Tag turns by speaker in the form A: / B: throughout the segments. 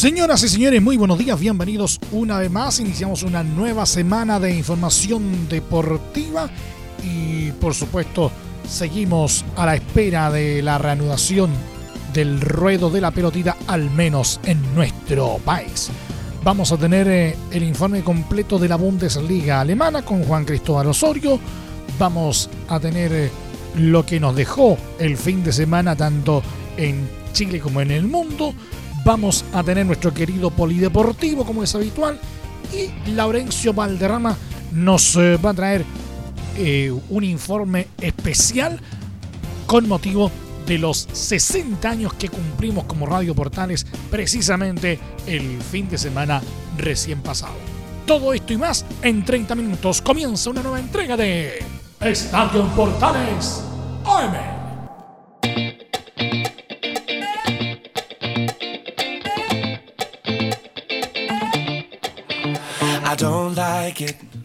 A: Señoras y señores, muy buenos días, bienvenidos una vez más. Iniciamos una nueva semana de información deportiva y por supuesto seguimos a la espera de la reanudación del ruedo de la pelotita, al menos en nuestro país. Vamos a tener eh, el informe completo de la Bundesliga alemana con Juan Cristóbal Osorio. Vamos a tener eh, lo que nos dejó el fin de semana tanto en Chile como en el mundo vamos a tener nuestro querido polideportivo como es habitual y Laurencio Valderrama nos eh, va a traer eh, un informe especial con motivo de los 60 años que cumplimos como Radio Portales precisamente el fin de semana recién pasado. Todo esto y más en 30 minutos comienza una nueva entrega de Estadio Portales AM.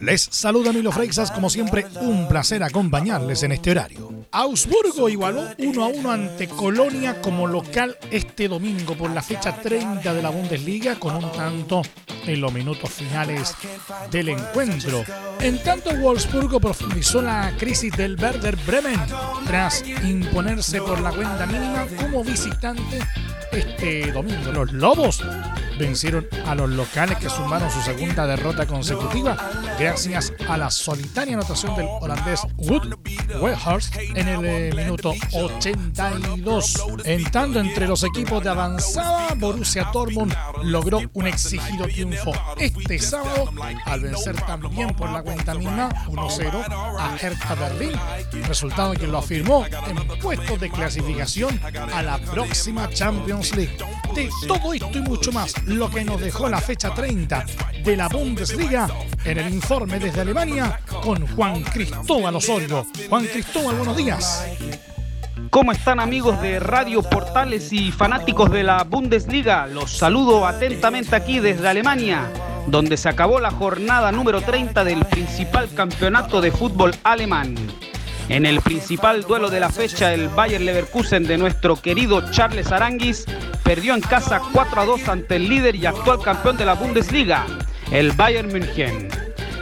A: Les saluda Milo Freixas, como siempre, un placer acompañarles en este horario. Augsburgo igualó 1 a 1 ante Colonia como local este domingo por la fecha 30 de la Bundesliga con un tanto en los minutos finales del encuentro. En tanto, Wolfsburgo profundizó la crisis del Werder Bremen tras imponerse por la cuenta mínima como visitante este domingo. Los Lobos vencieron a los locales que sumaron su segunda derrota consecutiva gracias a la solitaria anotación del holandés Wood Weghorst en el eh, minuto 82. En tanto, entre los equipos de avanzada, Borussia Dortmund logró un exigido triunfo este sábado al vencer también por la cuenta misma 1-0 a Hertha Berlín, resultado que lo afirmó en puestos de clasificación a la próxima Champions League. Todo esto y mucho más, lo que nos dejó la fecha 30 de la Bundesliga en el informe desde Alemania con Juan Cristóbal Osorio. Juan Cristóbal, buenos días.
B: ¿Cómo están amigos de Radio Portales y fanáticos de la Bundesliga? Los saludo atentamente aquí desde Alemania, donde se acabó la jornada número 30 del principal campeonato de fútbol alemán. En el principal duelo de la fecha, el Bayer Leverkusen de nuestro querido Charles Aranguis perdió en casa 4 a 2 ante el líder y actual campeón de la Bundesliga, el Bayern München.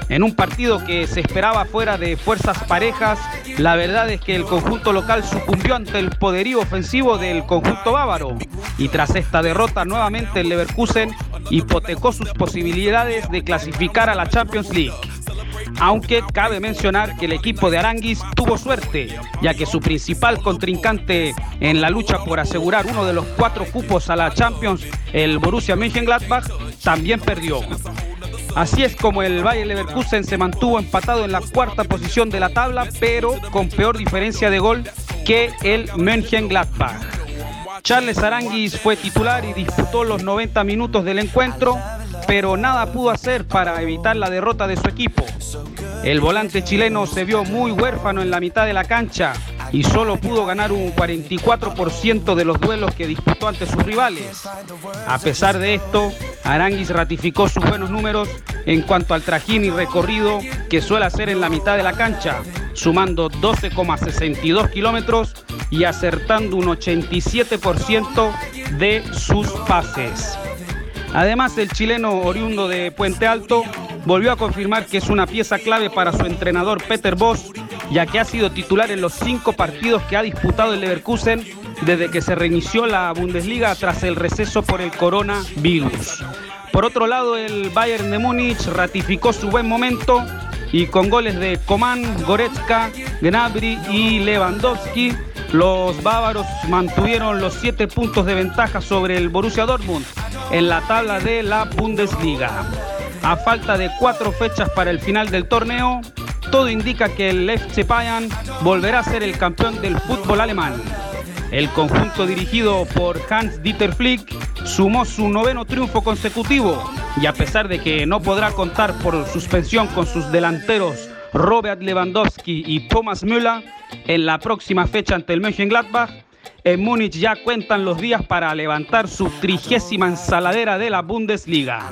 B: En un partido que se esperaba fuera de fuerzas parejas, la verdad es que el conjunto local sucumbió ante el poderío ofensivo del conjunto bávaro y tras esta derrota nuevamente el Leverkusen hipotecó sus posibilidades de clasificar a la Champions League aunque cabe mencionar que el equipo de Aranguis tuvo suerte, ya que su principal contrincante en la lucha por asegurar uno de los cuatro cupos a la Champions, el Borussia Mönchengladbach, también perdió. Así es como el Bayer Leverkusen se mantuvo empatado en la cuarta posición de la tabla, pero con peor diferencia de gol que el Mönchengladbach. Charles Aranguis fue titular y disputó los 90 minutos del encuentro, pero nada pudo hacer para evitar la derrota de su equipo. El volante chileno se vio muy huérfano en la mitad de la cancha y solo pudo ganar un 44% de los duelos que disputó ante sus rivales. A pesar de esto, Aranguis ratificó sus buenos números en cuanto al trajín y recorrido que suele hacer en la mitad de la cancha, sumando 12,62 kilómetros y acertando un 87% de sus pases. Además, el chileno oriundo de Puente Alto volvió a confirmar que es una pieza clave para su entrenador Peter Bosch, ya que ha sido titular en los cinco partidos que ha disputado el Leverkusen desde que se reinició la Bundesliga tras el receso por el coronavirus. Por otro lado, el Bayern de Múnich ratificó su buen momento y con goles de Coman, Goretzka, Gnabry y Lewandowski los bávaros mantuvieron los siete puntos de ventaja sobre el Borussia Dortmund en la tabla de la Bundesliga. A falta de cuatro fechas para el final del torneo, todo indica que el FC Bayern volverá a ser el campeón del fútbol alemán. el conjunto dirigido por Hans Dieter Flick sumó su noveno triunfo consecutivo y a pesar de que no podrá contar por suspensión con sus delanteros Robert Lewandowski y Thomas Müller en la próxima fecha ante el Mönchengladbach, en Múnich ya cuentan los días para levantar su trigésima ensaladera de la Bundesliga.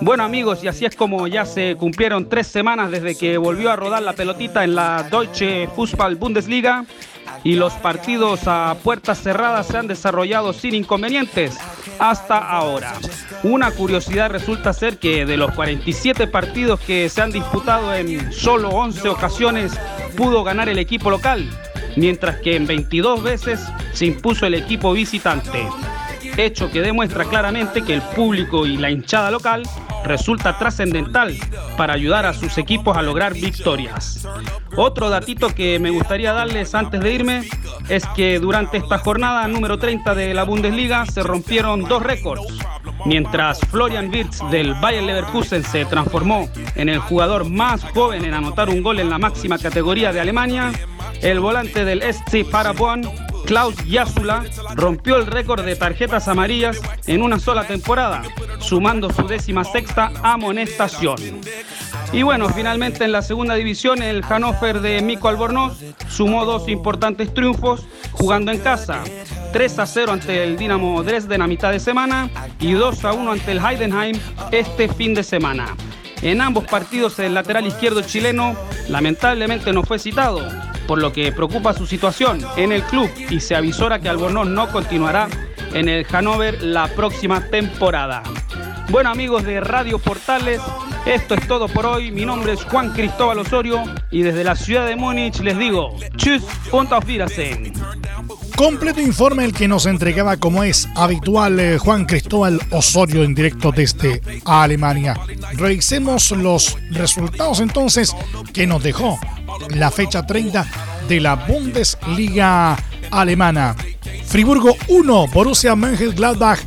B: Bueno amigos, y así es como ya se cumplieron tres semanas desde que volvió a rodar la pelotita en la Deutsche Fußball Bundesliga y los partidos a puertas cerradas se han desarrollado sin inconvenientes hasta ahora. Una curiosidad resulta ser que de los 47 partidos que se han disputado en solo 11 ocasiones pudo ganar el equipo local, mientras que en 22 veces se impuso el equipo visitante hecho que demuestra claramente que el público y la hinchada local resulta trascendental para ayudar a sus equipos a lograr victorias. Otro datito que me gustaría darles antes de irme es que durante esta jornada número 30 de la Bundesliga se rompieron dos récords. Mientras Florian Wirtz del Bayern Leverkusen se transformó en el jugador más joven en anotar un gol en la máxima categoría de Alemania, el volante del SC Paderborn Klaus Yasula rompió el récord de tarjetas amarillas en una sola temporada, sumando su décima sexta amonestación. Y bueno, finalmente en la segunda división el Hannover de Mico Albornoz sumó dos importantes triunfos jugando en casa. 3 a 0 ante el Dinamo Dresden a mitad de semana y 2 a 1 ante el Heidenheim este fin de semana. En ambos partidos el lateral izquierdo chileno lamentablemente no fue citado, por lo que preocupa su situación en el club y se avisora que Albornoz no continuará en el Hannover la próxima temporada. Bueno amigos de Radio Portales, esto es todo por hoy. Mi nombre es Juan Cristóbal Osorio y desde la ciudad de Múnich les digo, tschüss und Wiedersehen.
A: Completo informe el que nos entregaba como es habitual eh, Juan Cristóbal Osorio en directo desde Alemania. Revisemos los resultados entonces que nos dejó la fecha 30 de la Bundesliga alemana. Friburgo 1, Borussia Mönchengladbach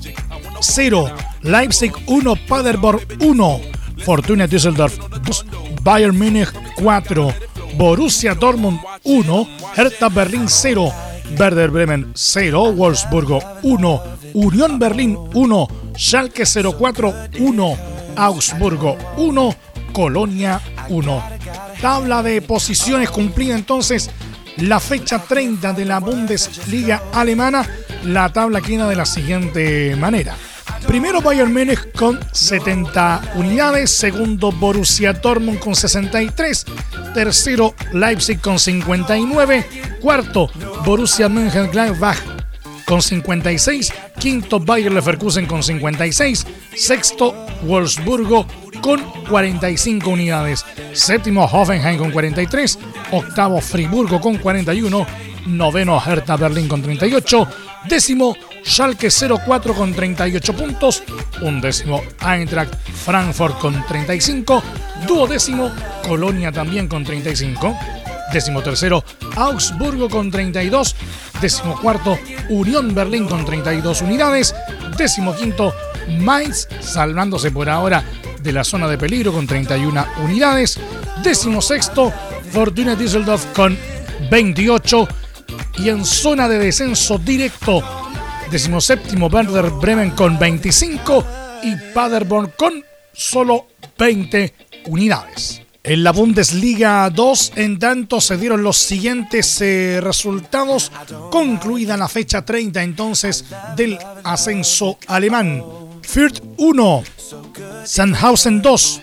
A: 0, Leipzig 1, Paderborn 1, Fortuna Düsseldorf 2, Bayern Múnich 4, Borussia Dortmund 1, Hertha Berlin 0, Werder Bremen 0, Wolfsburgo 1, Unión Berlín 1, Schalke 04 1, Augsburgo 1, Colonia 1. Tabla de posiciones cumplida entonces la fecha 30 de la Bundesliga alemana. La tabla queda de la siguiente manera. Primero Bayern Múnich con 70 unidades, segundo Borussia Dortmund con 63, tercero Leipzig con 59, cuarto Borussia Mönchengladbach con 56, quinto Bayer Leverkusen con 56, sexto Wolfsburgo con 45 unidades, séptimo Hoffenheim con 43, octavo Friburgo con 41, noveno Hertha Berlín con 38, décimo Schalke 04 con 38 puntos, undécimo Eintracht Frankfurt con 35, duodécimo Colonia también con 35, décimo tercero Augsburgo con 32, décimo cuarto Unión Berlín con 32 unidades, décimo quinto Mainz salvándose por ahora de la zona de peligro con 31 unidades, décimo sexto Fortuna Düsseldorf con 28 y en zona de descenso directo séptimo Werder Bremen con 25 y Paderborn con solo 20 unidades. En la Bundesliga 2, en tanto, se dieron los siguientes eh, resultados, concluida la fecha 30 entonces del ascenso alemán. Fürth 1, Sandhausen 2,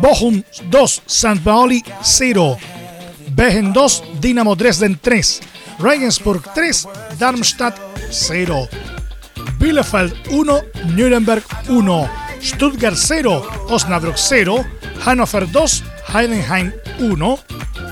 A: Bochum 2, St. Pauli 0, Behen 2, Dinamo Dresden 3, Regensburg 3, Darmstadt 0. Bielefeld 1, Nuremberg 1, Stuttgart 0, Osnabrück 0, Hannover 2, Heidenheim 1,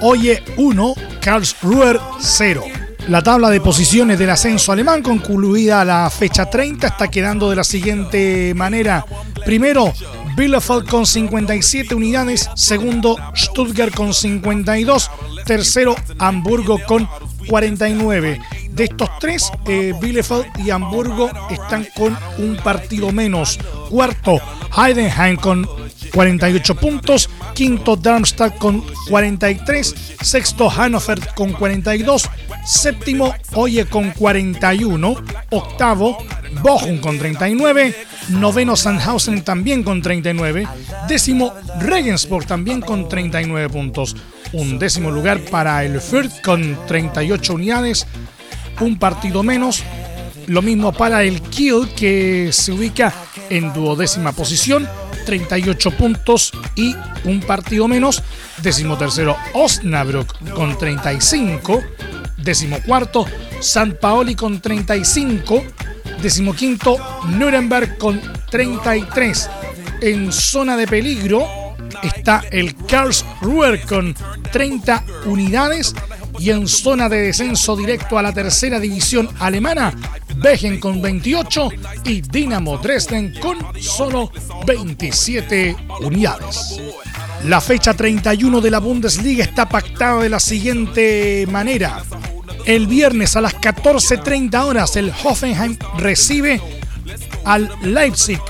A: Oye 1, Karlsruhe 0. La tabla de posiciones del ascenso alemán, concluida la fecha 30, está quedando de la siguiente manera. Primero, Bielefeld con 57 unidades. Segundo, Stuttgart con 52. Tercero, Hamburgo con 49. De estos tres, eh, Bielefeld y Hamburgo están con un partido menos. Cuarto, Heidenheim con 48 puntos. Quinto, Darmstadt con 43. Sexto, Hannover con 42. Séptimo, Oye con 41. Octavo, Bochum con 39. Noveno, Sandhausen también con 39. Décimo, Regensburg también con 39 puntos. Un décimo lugar para el Fürth con 38 unidades. Un partido menos. Lo mismo para el Kiel que se ubica en duodécima posición 38 puntos y un partido menos. Décimo tercero, Osnabrück con 35. Décimo cuarto, San Paoli con 35. Décimo quinto, Nuremberg con 33. En zona de peligro está el Karlsruhe con 30 unidades y en zona de descenso directo a la tercera división alemana, Begen con 28 y Dinamo Dresden con solo 27 unidades. La fecha 31 de la Bundesliga está pactada de la siguiente manera. El viernes a las 14.30 horas el Hoffenheim recibe al Leipzig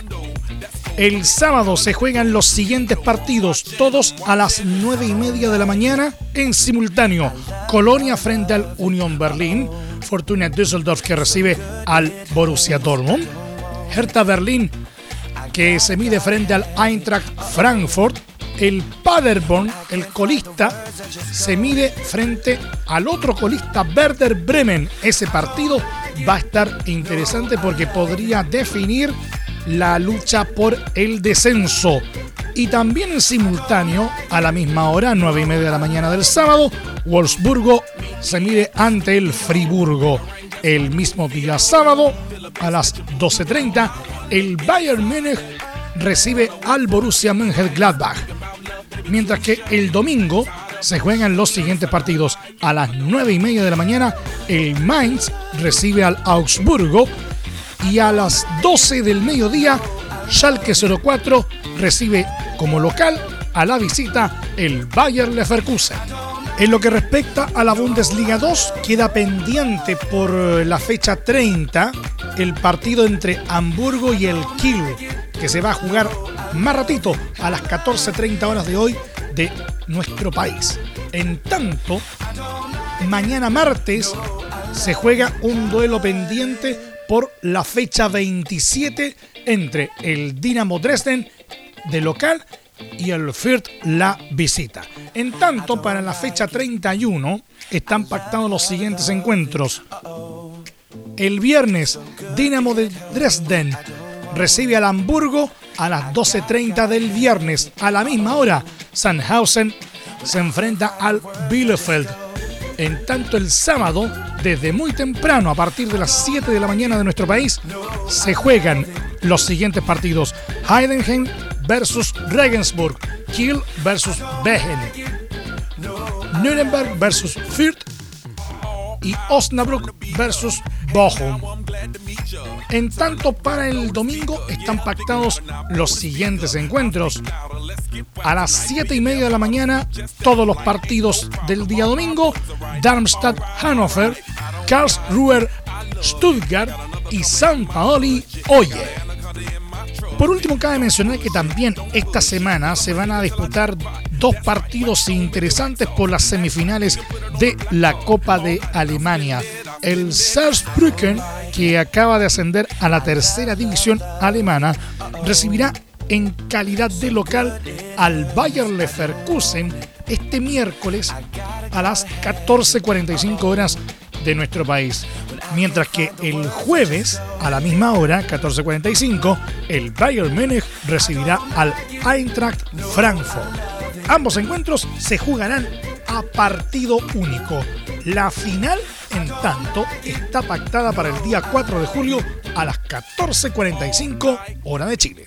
A: el sábado se juegan los siguientes partidos, todos a las 9 y media de la mañana en simultáneo. Colonia frente al Unión Berlín, Fortuna Düsseldorf que recibe al Borussia Dortmund, Hertha Berlín que se mide frente al Eintracht Frankfurt, el Paderborn, el colista, se mide frente al otro colista Werder Bremen. Ese partido va a estar interesante porque podría definir la lucha por el descenso. Y también en simultáneo, a la misma hora, 9 y media de la mañana del sábado, Wolfsburgo se mide ante el Friburgo. El mismo día sábado, a las 12.30, el Bayern Múnich recibe al Borussia Mönchengladbach. Mientras que el domingo se juegan los siguientes partidos. A las 9 y media de la mañana, el Mainz recibe al Augsburgo y a las 12 del mediodía, Schalke 04 recibe como local a la visita el Bayer Leverkusen. En lo que respecta a la Bundesliga 2, queda pendiente por la fecha 30 el partido entre Hamburgo y el Kiel, que se va a jugar más ratito a las 14.30 horas de hoy de nuestro país. En tanto, mañana martes se juega un duelo pendiente por la fecha 27 entre el Dinamo Dresden de local y el Fürth la visita. En tanto, para la fecha 31 están pactados los siguientes encuentros. El viernes, Dinamo de Dresden recibe al Hamburgo a las 12.30 del viernes. A la misma hora, Sandhausen se enfrenta al Bielefeld. En tanto, el sábado, desde muy temprano, a partir de las 7 de la mañana de nuestro país, se juegan los siguientes partidos. Heidenheim versus Regensburg, Kiel versus Behen, Nuremberg versus Fürth y Osnabrück versus Bochum. En tanto, para el domingo están pactados los siguientes encuentros. A las 7 y media de la mañana, todos los partidos del día domingo: Darmstadt, Hannover, Karlsruhe, Stuttgart y San Paoli, Oye. Por último, cabe mencionar que también esta semana se van a disputar dos partidos interesantes por las semifinales de la Copa de Alemania. El Saarbrücken, que acaba de ascender a la tercera división alemana, recibirá en calidad de local al Bayer Leverkusen este miércoles a las 14.45 horas de nuestro país. Mientras que el jueves, a la misma hora, 14.45, el Bayern Múnich recibirá al Eintracht Frankfurt. Ambos encuentros se jugarán a partido único. La final, en tanto, está pactada para el día 4 de julio a las 14.45 hora de Chile.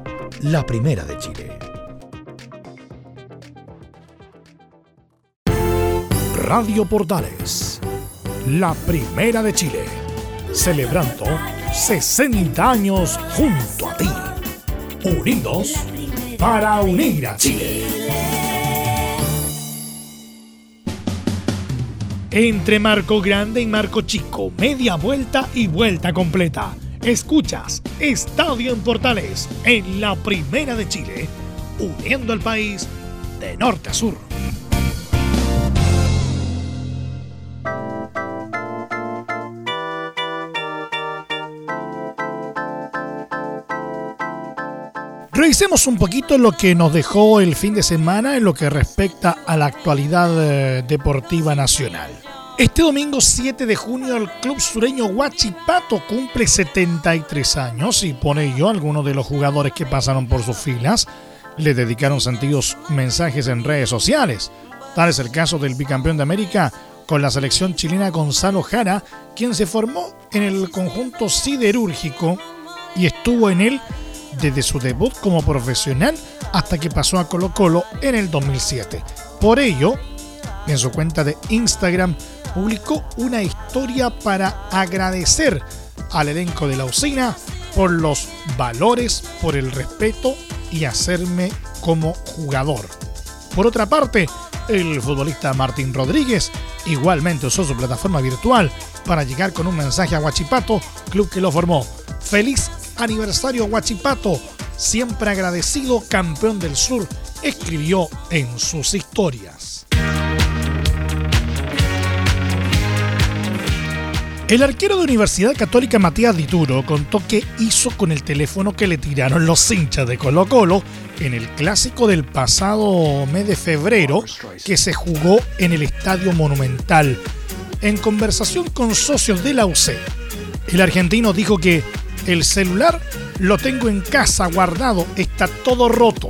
A: la primera de Chile. Radio Portales, la primera de Chile, celebrando 60 años junto a ti. Unidos para unir a Chile. Entre Marco Grande y Marco Chico, media vuelta y vuelta completa. Escuchas Estadio en Portales en la Primera de Chile, uniendo al país de norte a sur. Revisemos un poquito lo que nos dejó el fin de semana en lo que respecta a la actualidad eh, deportiva nacional. Este domingo 7 de junio el club sureño Huachipato cumple 73 años y pone yo algunos de los jugadores que pasaron por sus filas le dedicaron sentidos mensajes en redes sociales. Tal es el caso del bicampeón de América con la selección chilena Gonzalo Jara, quien se formó en el conjunto siderúrgico y estuvo en él desde su debut como profesional hasta que pasó a Colo Colo en el 2007. Por ello, en su cuenta de Instagram publicó una historia para agradecer al elenco de la usina por los valores, por el respeto y hacerme como jugador. Por otra parte, el futbolista Martín Rodríguez igualmente usó su plataforma virtual para llegar con un mensaje a Huachipato, club que lo formó. Feliz aniversario Huachipato, siempre agradecido campeón del sur, escribió en sus historias. El arquero de Universidad Católica Matías Dituro contó que hizo con el teléfono que le tiraron los hinchas de Colo Colo en el clásico del pasado mes de febrero que se jugó en el Estadio Monumental. En conversación con socios de la UC, el argentino dijo que el celular lo tengo en casa guardado, está todo roto.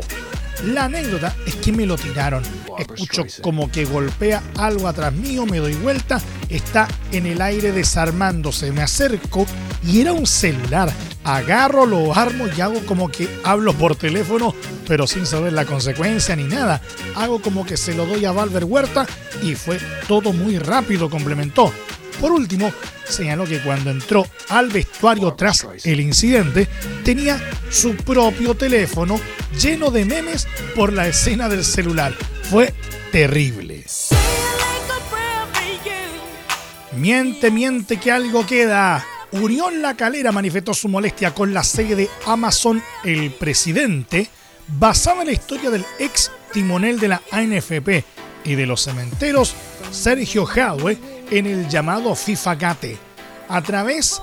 A: La anécdota es que me lo tiraron. Escucho como que golpea algo atrás mío, me doy vuelta, está en el aire desarmándose. Me acerco y era un celular. Agarro, lo armo y hago como que hablo por teléfono, pero sin saber la consecuencia ni nada. Hago como que se lo doy a Valver Huerta y fue todo muy rápido, complementó. Por último, señaló que cuando entró al vestuario tras el incidente, tenía su propio teléfono lleno de memes por la escena del celular. Fue terrible. Miente, miente que algo queda. Unión La Calera manifestó su molestia con la sede de Amazon El Presidente, basada en la historia del ex timonel de la ANFP y de los cementeros, Sergio Jadwe, en el llamado FIFA Gate. A través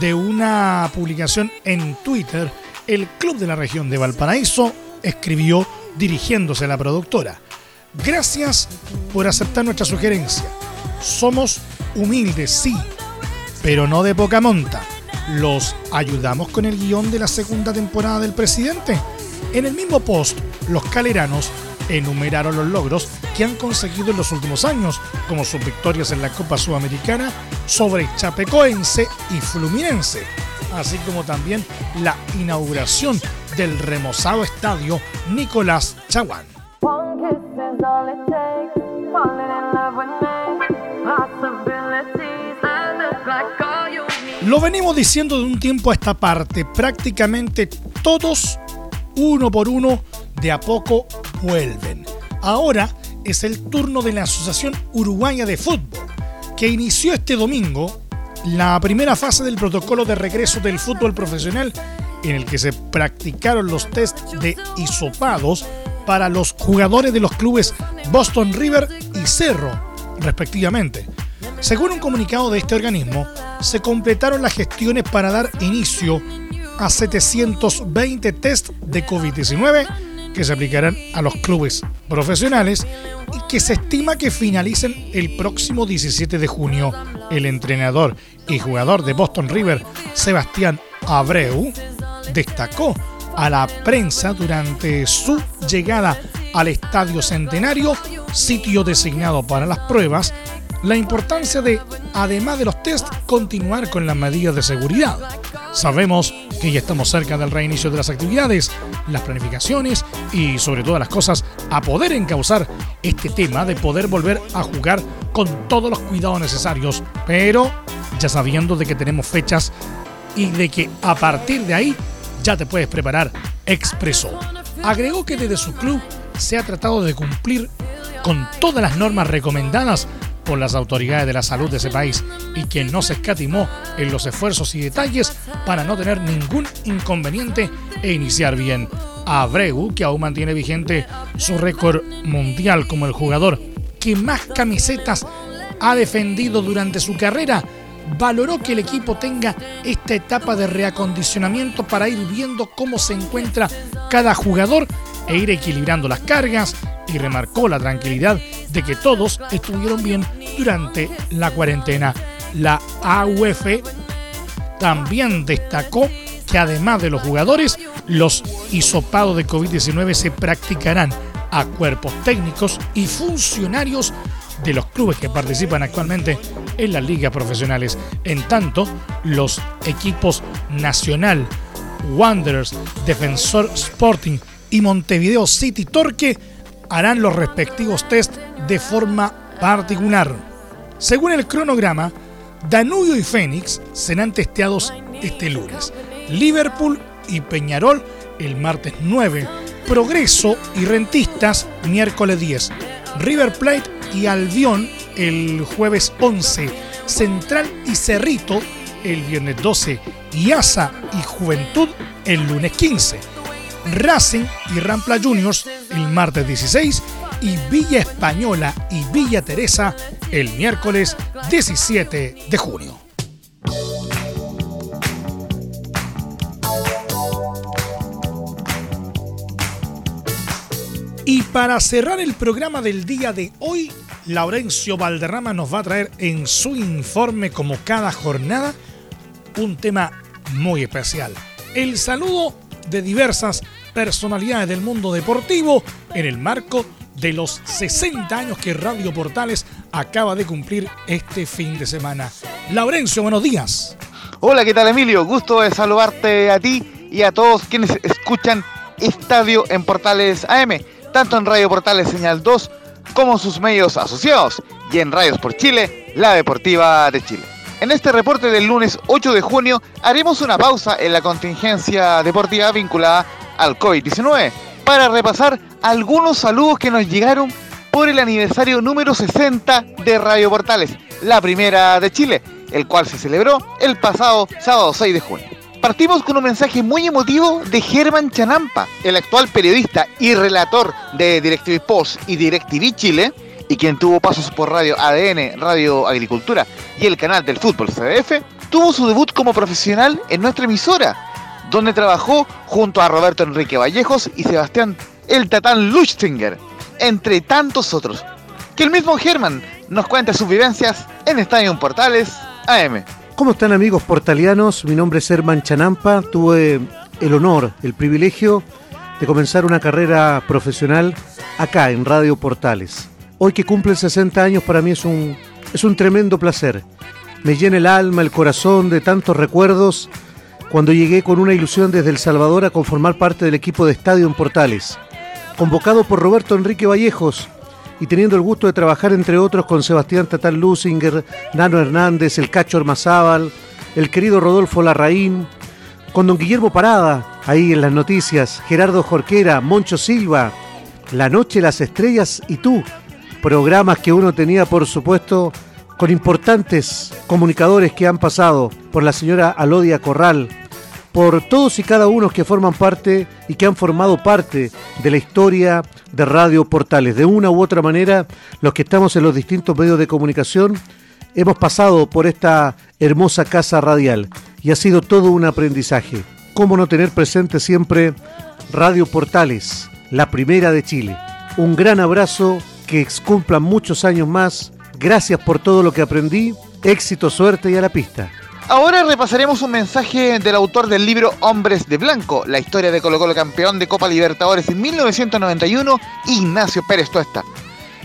A: de una publicación en Twitter, el club de la región de Valparaíso escribió dirigiéndose a la productora. Gracias por aceptar nuestra sugerencia. Somos humildes, sí, pero no de poca monta. Los ayudamos con el guion de la segunda temporada del presidente. En el mismo post, los caleranos enumeraron los logros que han conseguido en los últimos años, como sus victorias en la Copa Sudamericana sobre Chapecoense y Fluminense, así como también la inauguración del remozado estadio Nicolás Chaguán. Lo venimos diciendo de un tiempo a esta parte, prácticamente todos, uno por uno, de a poco vuelven. Ahora es el turno de la Asociación Uruguaya de Fútbol, que inició este domingo la primera fase del protocolo de regreso del fútbol profesional en el que se practicaron los test de isopados para los jugadores de los clubes Boston River y Cerro, respectivamente. Según un comunicado de este organismo, se completaron las gestiones para dar inicio a 720 test de COVID-19 que se aplicarán a los clubes profesionales y que se estima que finalicen el próximo 17 de junio. El entrenador y jugador de Boston River, Sebastián Abreu, destacó a la prensa durante su llegada al Estadio Centenario, sitio designado para las pruebas, la importancia de, además de los test, continuar con las medidas de seguridad. Sabemos que ya estamos cerca del reinicio de las actividades, las planificaciones y sobre todas las cosas a poder encauzar este tema de poder volver a jugar con todos los cuidados necesarios, pero ya sabiendo de que tenemos fechas y de que a partir de ahí ya te puedes preparar, expresó. Agregó que desde su club se ha tratado de cumplir con todas las normas recomendadas por las autoridades de la salud de ese país y que no se escatimó en los esfuerzos y detalles para no tener ningún inconveniente e iniciar bien. Abreu, que aún mantiene vigente su récord mundial como el jugador que más camisetas ha defendido durante su carrera, valoró que el equipo tenga esta etapa de reacondicionamiento para ir viendo cómo se encuentra cada jugador e ir equilibrando las cargas y remarcó la tranquilidad de que todos estuvieron bien durante la cuarentena. La AUF también destacó que además de los jugadores, los hisopados de COVID-19 se practicarán a cuerpos técnicos y funcionarios de los clubes que participan actualmente en las ligas profesionales. En tanto, los equipos Nacional, Wanderers, Defensor Sporting y Montevideo City Torque harán los respectivos test de forma particular. Según el cronograma, Danubio y Fénix serán testeados este lunes. Liverpool y Peñarol el martes 9. Progreso y Rentistas miércoles 10. River Plate y Albión el jueves 11. Central y Cerrito el viernes 12. Y Asa y Juventud el lunes 15. Racing y Rampla Juniors el martes 16 y Villa Española y Villa Teresa el miércoles 17 de junio. Y para cerrar el programa del día de hoy, Laurencio Valderrama nos va a traer en su informe, como cada jornada, un tema muy especial. El saludo de diversas personalidades del mundo deportivo en el marco de los 60 años que Radio Portales acaba de cumplir este fin de semana. Laurencio, buenos días.
C: Hola, ¿qué tal Emilio? Gusto de saludarte a ti y a todos quienes escuchan Estadio en Portales AM, tanto en Radio Portales Señal 2 como sus medios asociados y en Radios por Chile, la Deportiva de Chile. En este reporte del lunes 8 de junio haremos una pausa en la contingencia deportiva vinculada al COVID-19 para repasar algunos saludos que nos llegaron por el aniversario número 60 de Radio Portales, la primera de Chile, el cual se celebró el pasado sábado 6 de junio. Partimos con un mensaje muy emotivo de Germán Chanampa, el actual periodista y relator de DirecTV Sports y DirecTV Chile, y quien tuvo pasos por Radio ADN, Radio Agricultura y el canal del fútbol CDF, tuvo su debut como profesional en nuestra emisora, donde trabajó junto a Roberto Enrique Vallejos y Sebastián El Tatán Luchtinger. entre tantos otros. Que el mismo Germán nos cuente sus vivencias en Estadio Portales AM.
D: ¿Cómo están amigos portalianos? Mi nombre es Herman Chanampa. Tuve el honor, el privilegio de comenzar una carrera profesional acá en Radio Portales. Hoy que cumple 60 años para mí es un, es un tremendo placer. Me llena el alma, el corazón de tantos recuerdos cuando llegué con una ilusión desde El Salvador a conformar parte del equipo de Estadio en Portales. Convocado por Roberto Enrique Vallejos y teniendo el gusto de trabajar entre otros con Sebastián Tatal Lusinger, Nano Hernández, el Cacho Armazábal, el querido Rodolfo Larraín, con don Guillermo Parada, ahí en las noticias, Gerardo Jorquera, Moncho Silva, La Noche, las Estrellas y tú, programas que uno tenía por supuesto con importantes comunicadores que han pasado por la señora Alodia Corral, por todos y cada uno que forman parte y que han formado parte de la historia de Radio Portales. De una u otra manera, los que estamos en los distintos medios de comunicación, hemos pasado por esta hermosa casa radial y ha sido todo un aprendizaje. ¿Cómo no tener presente siempre Radio Portales, la primera de Chile? Un gran abrazo, que cumplan muchos años más. Gracias por todo lo que aprendí. Éxito, suerte y a la pista.
C: Ahora repasaremos un mensaje del autor del libro Hombres de Blanco, la historia de Colo Colo campeón de Copa Libertadores en 1991, Ignacio Pérez Tuesta.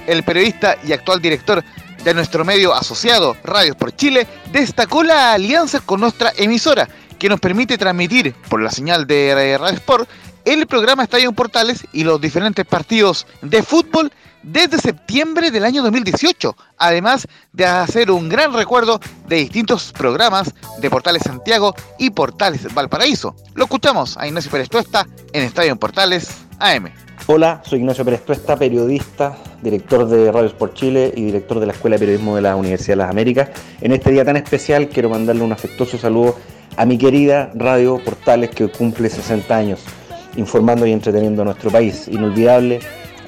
C: El periodista y actual director de nuestro medio asociado, Radios por Chile, destacó la alianza con nuestra emisora, que nos permite transmitir por la señal de Radio Sport el programa Estadio Portales y los diferentes partidos de fútbol desde septiembre del año 2018, además de hacer un gran recuerdo de distintos programas de Portales Santiago y Portales Valparaíso. Lo escuchamos a Ignacio Pérez Tuesta en Estadio en Portales AM.
E: Hola, soy Ignacio Pérez Tuesta, periodista, director de Radio Sport Chile y director de la Escuela de Periodismo de la Universidad de las Américas. En este día tan especial quiero mandarle un afectuoso saludo a mi querida Radio Portales que cumple 60 años, informando y entreteniendo a nuestro país. Inolvidable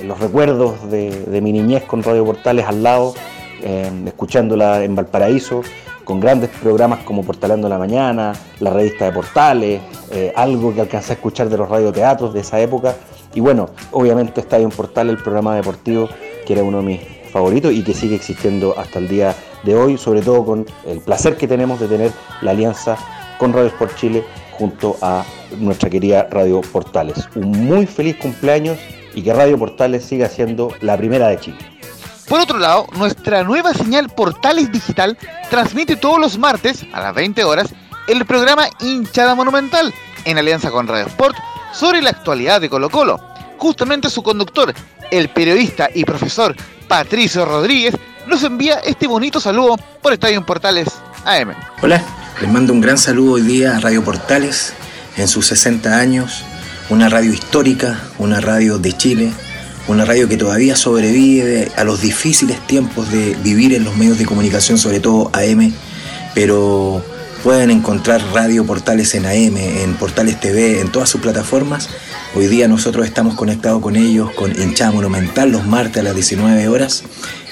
E: los recuerdos de, mi niñez con Radio Portales al lado, eh, escuchándola en Valparaíso, con grandes programas como Portalando la Mañana, la revista de Portales, eh, algo que alcancé a escuchar de los radioteatros de esa época. Y bueno, obviamente Estadio en Portal, el programa deportivo que era uno de mis favoritos y que sigue existiendo hasta el día de hoy, sobre todo con el placer que tenemos de tener la alianza con Radio Sport Chile junto a nuestra querida Radio Portales. Un muy feliz cumpleaños y que Radio Portales siga siendo la primera de Chile.
C: Por otro lado, nuestra nueva señal Portales Digital transmite todos los martes a las 20 horas el programa Hinchada Monumental en alianza con Radio Sport sobre la actualidad de Colo Colo. Justamente su conductor, el periodista y profesor Patricio Rodríguez, nos envía este bonito saludo por Estadio Portales AM.
F: Hola, les mando un gran saludo hoy día a Radio Portales en sus 60 años una radio histórica, una radio de Chile, una radio que todavía sobrevive a los difíciles tiempos de vivir en los medios de comunicación, sobre todo AM, pero pueden encontrar radio portales en AM, en portales TV, en todas sus plataformas. Hoy día nosotros estamos conectados con ellos con hinchada monumental los martes a las 19 horas.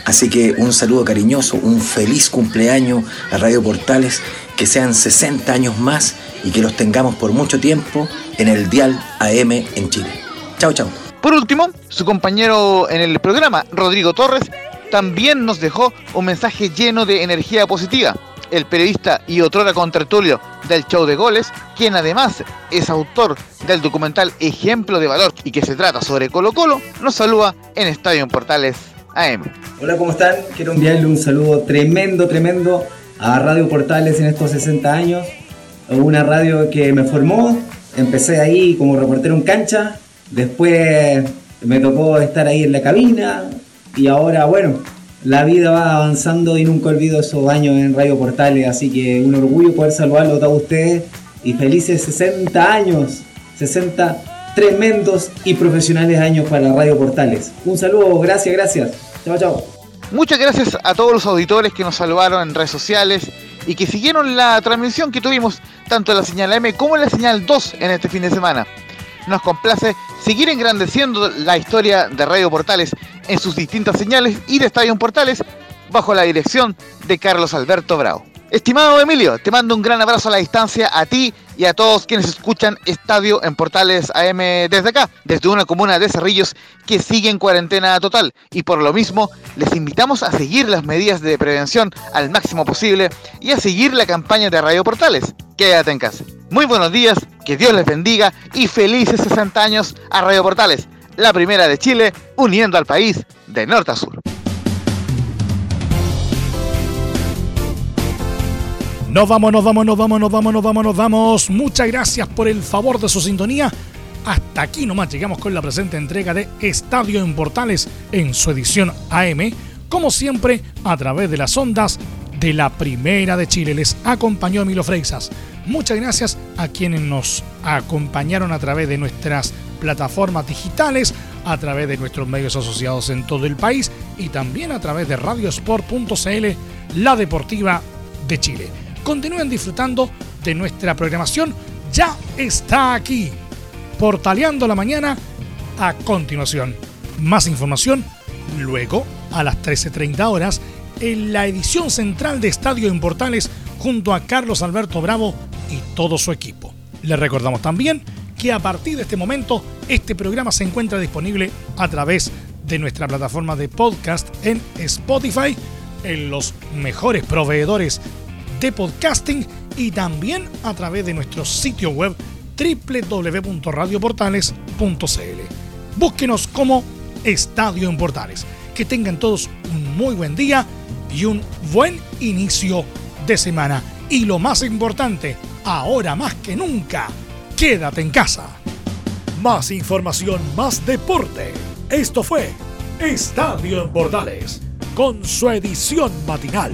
F: Así que un saludo cariñoso, un feliz cumpleaños a Radio Portales, que sean 60 años más y que los tengamos por mucho tiempo en el Dial AM en Chile. Chao, chao.
C: Por último, su compañero en el programa, Rodrigo Torres, también nos dejó un mensaje lleno de energía positiva. El periodista y otrora contertulio del show de goles, quien además es autor del documental Ejemplo de Valor y que se trata sobre Colo Colo, nos saluda en Estadio en Portales AM.
G: Hola, ¿cómo están? Quiero enviarle un saludo tremendo, tremendo a Radio Portales en estos 60 años una radio que me formó. Empecé ahí como reportero en cancha, después me tocó estar ahí en la cabina y ahora, bueno, la vida va avanzando y nunca olvido esos años en Radio Portales, así que un orgullo poder saludarlo a todos ustedes y felices 60 años, 60 tremendos y profesionales años para Radio Portales. Un saludo, gracias, gracias. Chao, chao.
C: Muchas gracias a todos los auditores que nos saludaron en redes sociales y que siguieron la transmisión que tuvimos tanto en la señal M como en la señal 2 en este fin de semana. Nos complace seguir engrandeciendo la historia de Radio Portales en sus distintas señales y de Estadio Portales bajo la dirección de Carlos Alberto Bravo. Estimado Emilio, te mando un gran abrazo a la distancia a ti y a todos quienes escuchan Estadio en Portales AM desde acá, desde una comuna de Cerrillos que sigue en cuarentena total. Y por lo mismo, les invitamos a seguir las medidas de prevención al máximo posible y a seguir la campaña de Radio Portales. Quédate en casa. Muy buenos días, que Dios les bendiga y felices 60 años a Radio Portales, la primera de Chile, uniendo al país de norte a sur.
A: Nos vamos, nos vamos, nos vamos, nos vamos, nos vamos, nos vamos. Muchas gracias por el favor de su sintonía. Hasta aquí nomás llegamos con la presente entrega de Estadio en Portales en su edición AM, como siempre a través de las ondas de la Primera de Chile. Les acompañó Emilio Freixas. Muchas gracias a quienes nos acompañaron a través de nuestras plataformas digitales, a través de nuestros medios asociados en todo el país y también a través de radiosport.cl, la deportiva de Chile. Continúen disfrutando de nuestra programación. Ya está aquí. Portaleando la mañana a continuación. Más información luego a las 13.30 horas en la edición central de Estadio en Portales junto a Carlos Alberto Bravo y todo su equipo. Les recordamos también que a partir de este momento este programa se encuentra disponible a través de nuestra plataforma de podcast en Spotify, en los mejores proveedores de podcasting y también a través de nuestro sitio web www.radioportales.cl. Búsquenos como Estadio en Portales. Que tengan todos un muy buen día y un buen inicio de semana. Y lo más importante, ahora más que nunca, quédate en casa. Más información, más deporte. Esto fue Estadio en Portales, con su edición matinal